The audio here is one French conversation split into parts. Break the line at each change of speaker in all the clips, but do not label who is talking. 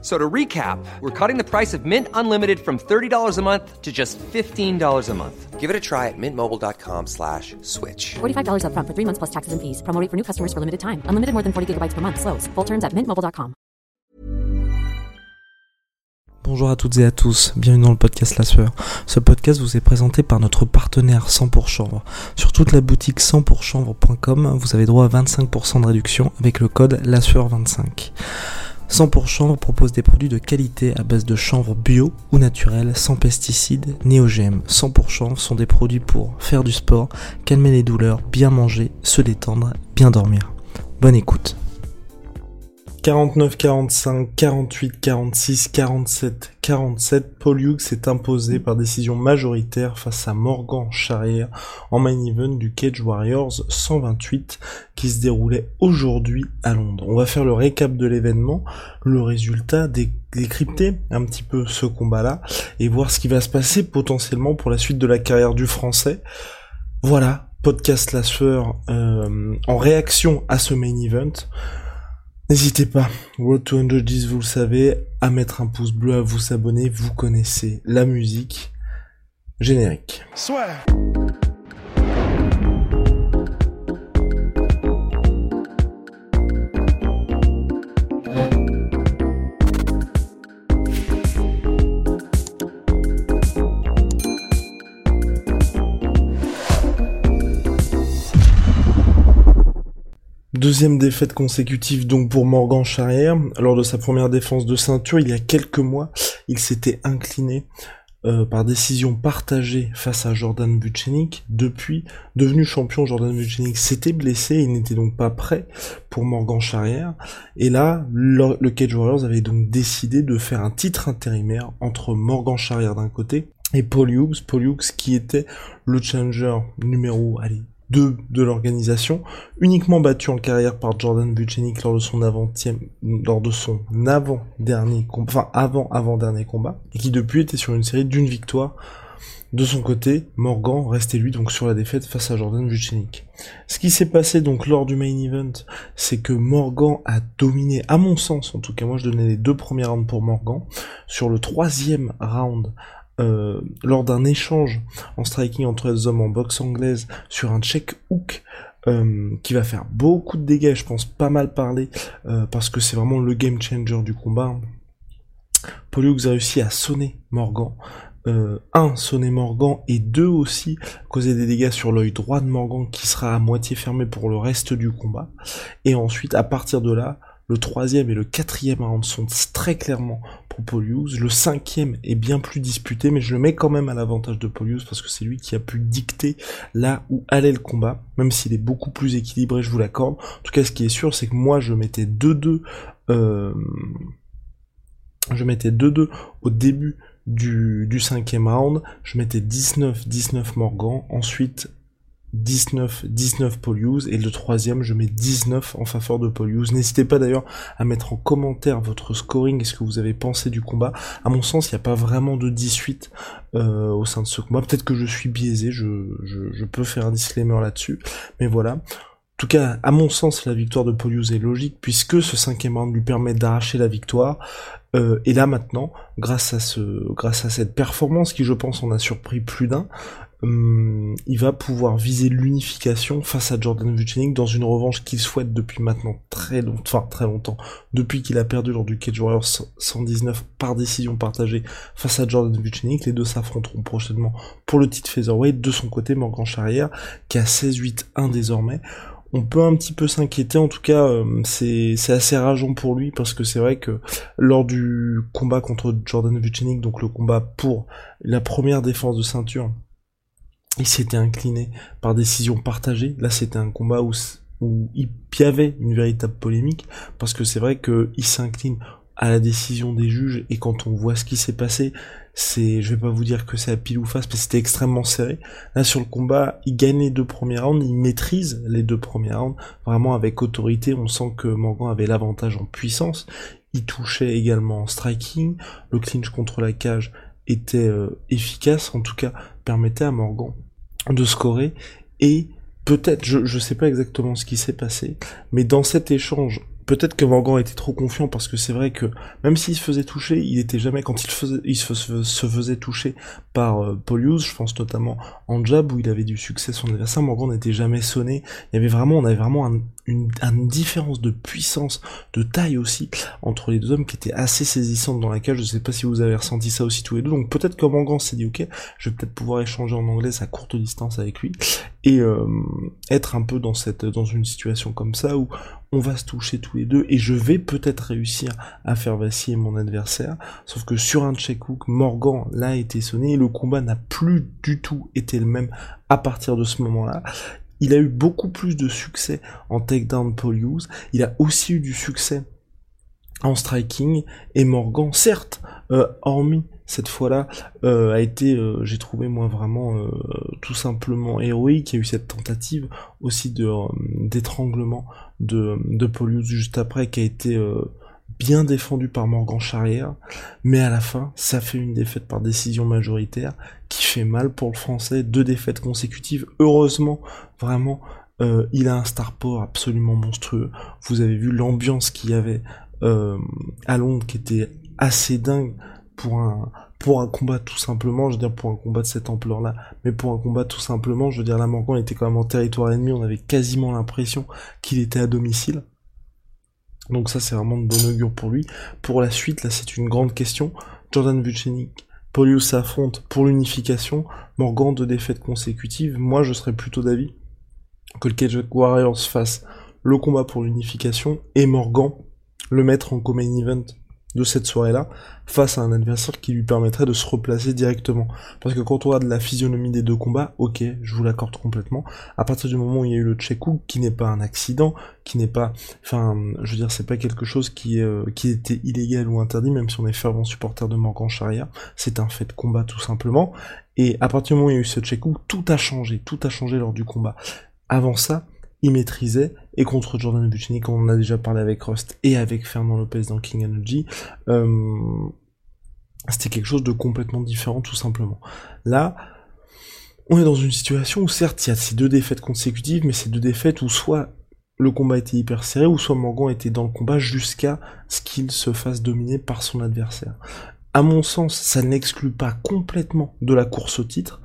So to recap, we're cutting the price of Mint Unlimited from $30 a month to just $15 a month.
Give it a try at mintmobile.com slash switch.
$45 upfront for three months plus taxes and fees. Promo rate for new customers for limited time. Unlimited more than 40 gigabytes per month. Slows. Full terms at mintmobile.com.
Bonjour à toutes et à tous, bienvenue dans le podcast La Sueur. Ce podcast vous est présenté par notre partenaire 100 pour chanvre. Sur toute la boutique 100 pourchanvre.com, vous avez droit à 25% de réduction avec le code La Sueur 25 100 pour chanvre propose des produits de qualité à base de chanvre bio ou naturel, sans pesticides ni OGM. 100 pour chanvre sont des produits pour faire du sport, calmer les douleurs, bien manger, se détendre, bien dormir. Bonne écoute. 49, 45, 48, 46, 47, 47, Paul Hughes s'est imposé par décision majoritaire face à Morgan Charrière en main event du Cage Warriors 128 qui se déroulait aujourd'hui à Londres. On va faire le récap de l'événement, le résultat, décrypter un petit peu ce combat-là et voir ce qui va se passer potentiellement pour la suite de la carrière du français. Voilà, podcast La euh, en réaction à ce main event. N'hésitez pas, to 110, vous le savez, à mettre un pouce bleu, à vous abonner, vous connaissez la musique. Générique. Deuxième défaite consécutive donc pour Morgan Charrière. Lors de sa première défense de ceinture, il y a quelques mois, il s'était incliné euh, par décision partagée face à Jordan Vucenic. Depuis, devenu champion, Jordan Vucenic s'était blessé, il n'était donc pas prêt pour Morgan Charrière. Et là, le, le, Cage Warriors avait donc décidé de faire un titre intérimaire entre Morgan Charrière d'un côté et Paul Hughes, Paul Hughes qui était le challenger numéro, allez, de l'organisation, uniquement battu en carrière par Jordan Buchenik lors de son avant lors de son avant-dernier enfin avant-avant-dernier combat, et qui depuis était sur une série d'une victoire. De son côté, Morgan restait lui donc sur la défaite face à Jordan Vucenic. Ce qui s'est passé donc lors du main event, c'est que Morgan a dominé, à mon sens en tout cas, moi je donnais les deux premiers rounds pour Morgan. Sur le troisième round, euh, lors d'un échange en striking entre les hommes en boxe anglaise sur un check hook euh, qui va faire beaucoup de dégâts, je pense pas mal parler, euh, parce que c'est vraiment le game changer du combat. Pollux a réussi à sonner Morgan. un, sonner Morgan, et deux aussi, causer des dégâts sur l'œil droit de Morgan qui sera à moitié fermé pour le reste du combat. Et ensuite, à partir de là, le troisième et le quatrième round sont très clairement pour Polius. Le cinquième est bien plus disputé, mais je le mets quand même à l'avantage de Polius parce que c'est lui qui a pu dicter là où allait le combat, même s'il est beaucoup plus équilibré, je vous l'accorde. En tout cas, ce qui est sûr, c'est que moi, je mettais 2-2, euh, je mettais 2-2 au début du, du cinquième round, je mettais 19-19 Morgan, ensuite 19, 19 Polius et le troisième je mets 19 en faveur de Polius. N'hésitez pas d'ailleurs à mettre en commentaire votre scoring et ce que vous avez pensé du combat. À mon sens, il n'y a pas vraiment de 18 euh, au sein de ce combat. Peut-être que je suis biaisé, je, peux faire un disclaimer là-dessus, mais voilà. En tout cas, à mon sens, la victoire de Polius est logique puisque ce cinquième round lui permet d'arracher la victoire. Euh, et là maintenant, grâce à ce, grâce à cette performance qui, je pense, en a surpris plus d'un, Hum, il va pouvoir viser l'unification face à Jordan Vucenic dans une revanche qu'il souhaite depuis maintenant très longtemps, enfin très longtemps, depuis qu'il a perdu lors du Cage Warriors 119 par décision partagée face à Jordan Vucenic. Les deux s'affronteront prochainement pour le titre featherweight. De son côté, Morgan Charrière, qui a 16-8-1 désormais. On peut un petit peu s'inquiéter, en tout cas hum, c'est assez rageant pour lui parce que c'est vrai que lors du combat contre Jordan Vucenic, donc le combat pour la première défense de ceinture, il s'était incliné par décision partagée. Là, c'était un combat où, où il y avait une véritable polémique, parce que c'est vrai qu'il s'incline à la décision des juges et quand on voit ce qui s'est passé, c'est, je vais pas vous dire que c'est à pile ou face, que c'était extrêmement serré. Là, sur le combat, il gagne les deux premiers rounds, il maîtrise les deux premiers rounds, vraiment avec autorité. On sent que Morgan avait l'avantage en puissance. Il touchait également en striking. Le clinch contre la cage était euh, efficace, en tout cas, permettait à Morgan de scorer. Et peut-être, je, je sais pas exactement ce qui s'est passé, mais dans cet échange peut-être que Morgan était trop confiant parce que c'est vrai que même s'il se faisait toucher, il était jamais quand il, faisait, il se, faisait toucher par euh, je pense notamment en jab où il avait du succès son adversaire, Morgan n'était jamais sonné. Il y avait vraiment, on avait vraiment une, différence de puissance, de taille aussi entre les deux hommes qui était assez saisissante dans la cage. Je sais pas si vous avez ressenti ça aussi tous les deux. Donc peut-être que Morgan s'est dit ok, je vais peut-être pouvoir échanger en anglais à courte distance avec lui et euh, être un peu dans cette dans une situation comme ça où on va se toucher tous les deux et je vais peut-être réussir à faire vaciller mon adversaire. Sauf que sur un check hook, Morgan l'a été sonné et le combat n'a plus du tout été le même à partir de ce moment-là. Il a eu beaucoup plus de succès en takedown Hughes. Il a aussi eu du succès en striking et Morgan, certes, euh, hormis cette fois-là euh, a été, euh, j'ai trouvé moi vraiment euh, tout simplement héroïque. Il y a eu cette tentative aussi de d'étranglement de de Polius juste après qui a été bien défendu par Morgan Charrière, mais à la fin, ça fait une défaite par décision majoritaire qui fait mal pour le français, deux défaites consécutives. Heureusement, vraiment, il a un star power absolument monstrueux. Vous avez vu l'ambiance qu'il y avait à Londres qui était assez dingue pour un pour un combat tout simplement, je veux dire pour un combat de cette ampleur-là, mais pour un combat tout simplement, je veux dire la Morgan était quand même en territoire ennemi, on avait quasiment l'impression qu'il était à domicile. Donc ça c'est vraiment de bon augure pour lui. Pour la suite, là c'est une grande question. Jordan Vucenic, Polius s'affronte pour l'unification, Morgan de défaites consécutives. Moi je serais plutôt d'avis que le Cage Warriors fasse le combat pour l'unification et Morgan le mettre en co-main event de cette soirée-là face à un adversaire qui lui permettrait de se replacer directement. Parce que quand on regarde la physionomie des deux combats, ok, je vous l'accorde complètement. À partir du moment où il y a eu le check qui n'est pas un accident, qui n'est pas, enfin, je veux dire, c'est pas quelque chose qui, euh, qui était illégal ou interdit, même si on est fervent supporter de Morgan Charia, c'est un fait de combat tout simplement. Et à partir du moment où il y a eu ce check tout a changé, tout a changé lors du combat. Avant ça, il maîtrisait, et contre Jordan Bucini, comme on a déjà parlé avec Rust et avec Fernand Lopez dans King Energy, euh, c'était quelque chose de complètement différent tout simplement. Là, on est dans une situation où certes il y a ces deux défaites consécutives, mais ces deux défaites où soit le combat était hyper serré, ou soit Morgan était dans le combat jusqu'à ce qu'il se fasse dominer par son adversaire. À mon sens, ça n'exclut pas complètement de la course au titre.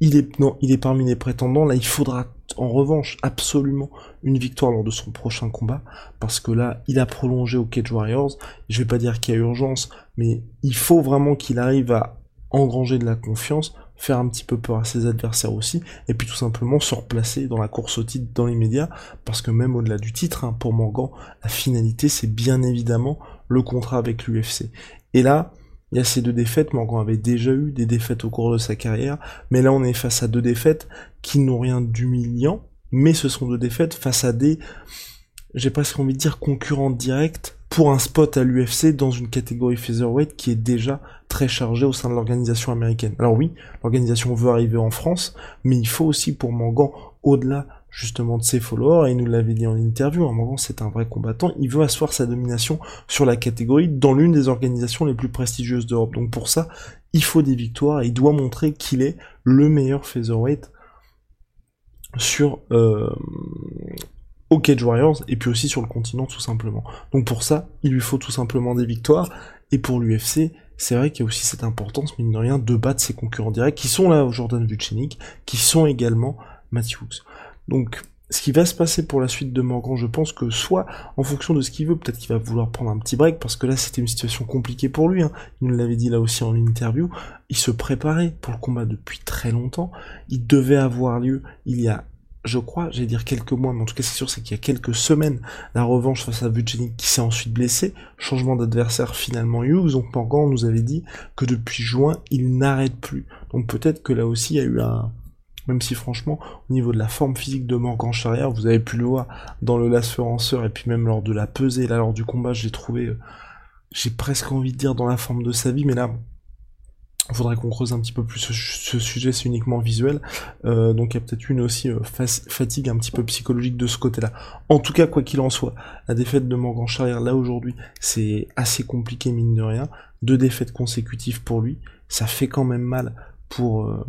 Il est, non, il est parmi les prétendants. Là, il faudra en revanche absolument une victoire lors de son prochain combat, parce que là, il a prolongé au Cage Warriors. Je vais pas dire qu'il y a urgence, mais il faut vraiment qu'il arrive à engranger de la confiance, faire un petit peu peur à ses adversaires aussi, et puis tout simplement se replacer dans la course au titre dans les médias, parce que même au-delà du titre, hein, pour Morgan, la finalité, c'est bien évidemment le contrat avec l'UFC. Et là, il y a ces deux défaites, Morgan avait déjà eu des défaites au cours de sa carrière, mais là on est face à deux défaites qui n'ont rien d'humiliant, mais ce sont deux défaites face à des, j'ai presque envie de dire, concurrents directs pour un spot à l'UFC dans une catégorie featherweight qui est déjà très chargée au sein de l'organisation américaine. Alors oui, l'organisation veut arriver en France, mais il faut aussi pour Morgan, au-delà justement de ses followers, et il nous l'avait dit en interview, un moment c'est un vrai combattant, il veut asseoir sa domination sur la catégorie dans l'une des organisations les plus prestigieuses d'Europe. Donc pour ça, il faut des victoires, et il doit montrer qu'il est le meilleur featherweight sur euh, au Cage Warriors, et puis aussi sur le continent tout simplement. Donc pour ça, il lui faut tout simplement des victoires, et pour l'UFC, c'est vrai qu'il y a aussi cette importance, mine de rien, de battre ses concurrents directs, qui sont là Jordan Vucenic, qui sont également Matthews. Donc, ce qui va se passer pour la suite de Morgan, je pense que soit, en fonction de ce qu'il veut, peut-être qu'il va vouloir prendre un petit break, parce que là, c'était une situation compliquée pour lui. Hein. Il nous l'avait dit là aussi en interview. Il se préparait pour le combat depuis très longtemps. Il devait avoir lieu il y a, je crois, j'allais dire quelques mois, mais en tout cas, c'est sûr, c'est qu'il y a quelques semaines, la revanche face à Vucenic qui s'est ensuite blessé. Changement d'adversaire finalement Hughes. Donc Morgan nous avait dit que depuis juin, il n'arrête plus. Donc peut-être que là aussi, il y a eu un même si franchement, au niveau de la forme physique de Morgan Charrière, vous avez pu le voir dans le Last Feuranceur et puis même lors de la pesée, là lors du combat, j'ai trouvé euh, j'ai presque envie de dire dans la forme de sa vie, mais là, il faudrait qu'on creuse un petit peu plus ce, sujet, c'est uniquement visuel. Euh, donc il y a peut-être une aussi euh, fatigue un petit peu psychologique de ce côté-là. En tout cas, quoi qu'il en soit, la défaite de Morgan Charrière là aujourd'hui, c'est assez compliqué mine de rien. Deux défaites consécutives pour lui, ça fait quand même mal pour euh,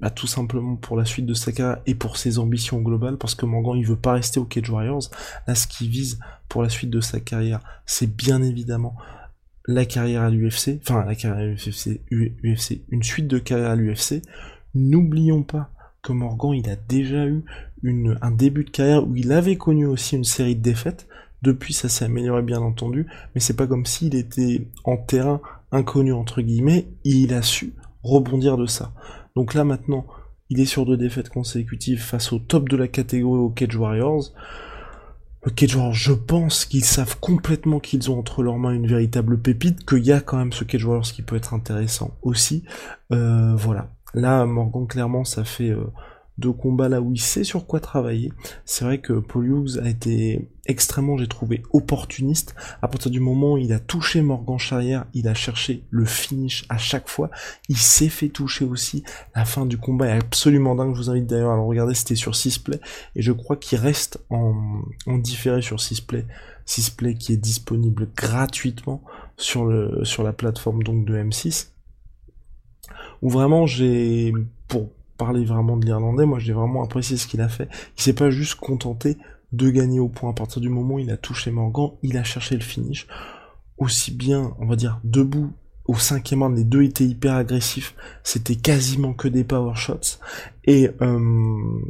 bah, tout simplement pour la suite de sa carrière et pour ses ambitions globales parce que Morgan il veut pas rester au Cage Warriors là ce qu'il vise pour la suite de sa carrière c'est bien évidemment la carrière à l'UFC, enfin la carrière à l'UFC, UFC, une suite de carrière à l'UFC. N'oublions pas que Morgan, il a déjà eu une, un début de carrière où il avait connu aussi une série de défaites. Depuis, ça s'est amélioré bien entendu, mais c'est pas comme s'il était en terrain inconnu entre guillemets. Il a su rebondir de ça. Donc là maintenant, il est sur deux défaites consécutives face au top de la catégorie au Cage Warriors. Ok, genre, je pense qu'ils savent complètement qu'ils ont entre leurs mains une véritable pépite, qu'il y a quand même ce Cage Warriors qui peut être intéressant aussi. Euh, voilà. Là, Morgan, clairement, ça fait euh, de combats là où il sait sur quoi travailler. C'est vrai que Paul a été extrêmement, j'ai trouvé, opportuniste. À partir du moment où il a touché Morgan Charrière, il a cherché le finish à chaque fois. Il s'est fait toucher aussi. La fin du combat est absolument dingue. Je vous invite d'ailleurs à le regarder, c'était sur 6 play. Et je crois qu'il reste en, en différé sur 6 play. 6 play qui est disponible gratuitement sur, le, sur la plateforme donc de M6. Où vraiment j'ai, pour parler vraiment de l'Irlandais, moi j'ai vraiment apprécié ce qu'il a fait. Il s'est pas juste contenté de gagner au point. À partir du moment où il a touché Morgan, il a cherché le finish. Aussi bien, on va dire, debout au cinquième round, les deux étaient hyper agressifs. C'était quasiment que des power shots. Et euh,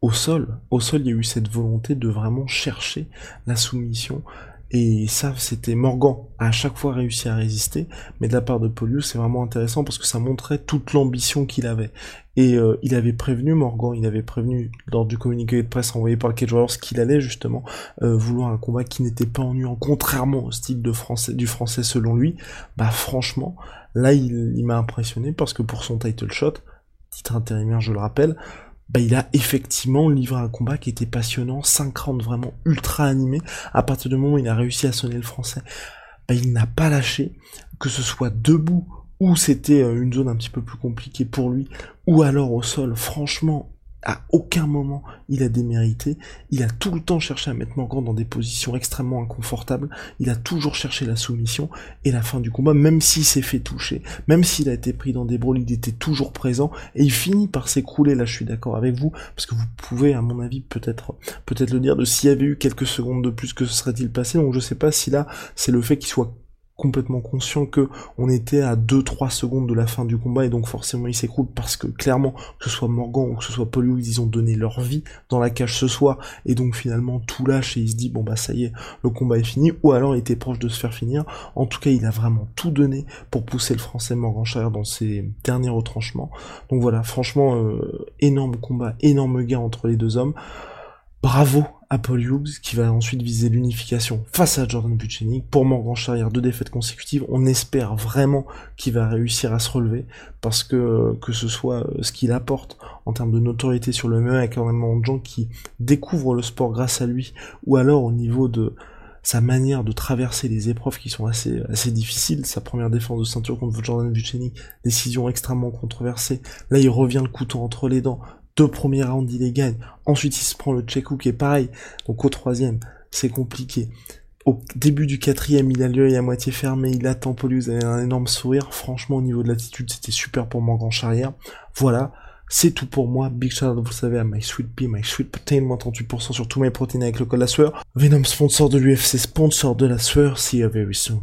au sol, au sol, il y a eu cette volonté de vraiment chercher la soumission. Et ça, c'était Morgan à chaque fois réussi à résister, mais de la part de Polius, c'est vraiment intéressant parce que ça montrait toute l'ambition qu'il avait. Et euh, il avait prévenu Morgan, il avait prévenu lors du communiqué de presse envoyé par le Cage Warriors qu'il allait justement euh, vouloir un combat qui n'était pas ennuyant, contrairement au style du français selon lui. Bah franchement, là il m'a impressionné parce que pour son title shot, titre intérimaire je le rappelle, bah, il a effectivement livré un combat qui était passionnant, 5 rounds vraiment ultra animé. À partir du moment où il a réussi à sonner le français, bah, il n'a pas lâché, que ce soit debout ou c'était euh, une zone un petit peu plus compliquée pour lui, ou alors au sol. Franchement, à aucun moment il a démérité, il a tout le temps cherché à mettre Morgan dans des positions extrêmement inconfortables, il a toujours cherché la soumission, et la fin du combat, même s'il s'est fait toucher, même s'il a été pris dans des brawls, il était toujours présent, et il finit par s'écrouler, là je suis d'accord avec vous, parce que vous pouvez à mon avis peut-être peut-être le dire de s'il y avait eu quelques secondes de plus que ce serait-il passé, donc je sais pas si là c'est le fait qu'il soit complètement conscient que on était à 2-3 secondes de la fin du combat et donc forcément il s'écroule parce que clairement que ce soit Morgan ou que ce soit Paul ils ont donné leur vie dans la cage ce soir et donc finalement tout lâche et il se dit bon bah ça y est le combat est fini ou alors il était proche de se faire finir. En tout cas il a vraiment tout donné pour pousser le français Morgan dans ses derniers retranchements. Donc voilà franchement euh, énorme combat énorme gain entre les deux hommes bravo Paul Hughes qui va ensuite viser l'unification face à Jordan Buchenik. Pour Morgan Charrière, deux défaites consécutives. On espère vraiment qu'il va réussir à se relever parce que que ce soit euh, ce qu'il apporte en termes de notoriété sur le MMA avec énormément de gens qui découvrent le sport grâce à lui ou alors au niveau de sa manière de traverser les épreuves qui sont assez assez difficiles, sa première défense de ceinture contre Jordan Buchenik, décision extrêmement controversée. Là, il revient le couteau entre les dents, deux premiers rounds, il les gagne. Ensuite, il se prend le check qui est pareil. Donc au troisième, c'est compliqué. Au début du quatrième, il a l'œil à moitié fermé, il attend Polius avec un énorme sourire. Franchement, au niveau de l'attitude, c'était super pour mon grand charrière. Voilà. C'est tout pour moi. Big shout vous savez, à My Sweet Pea, My Sweet Protein, moins 38% sur tous mes protéines avec le code la sueur. Venom, sponsor de l'UFC, sponsor de la sueur. See you very soon.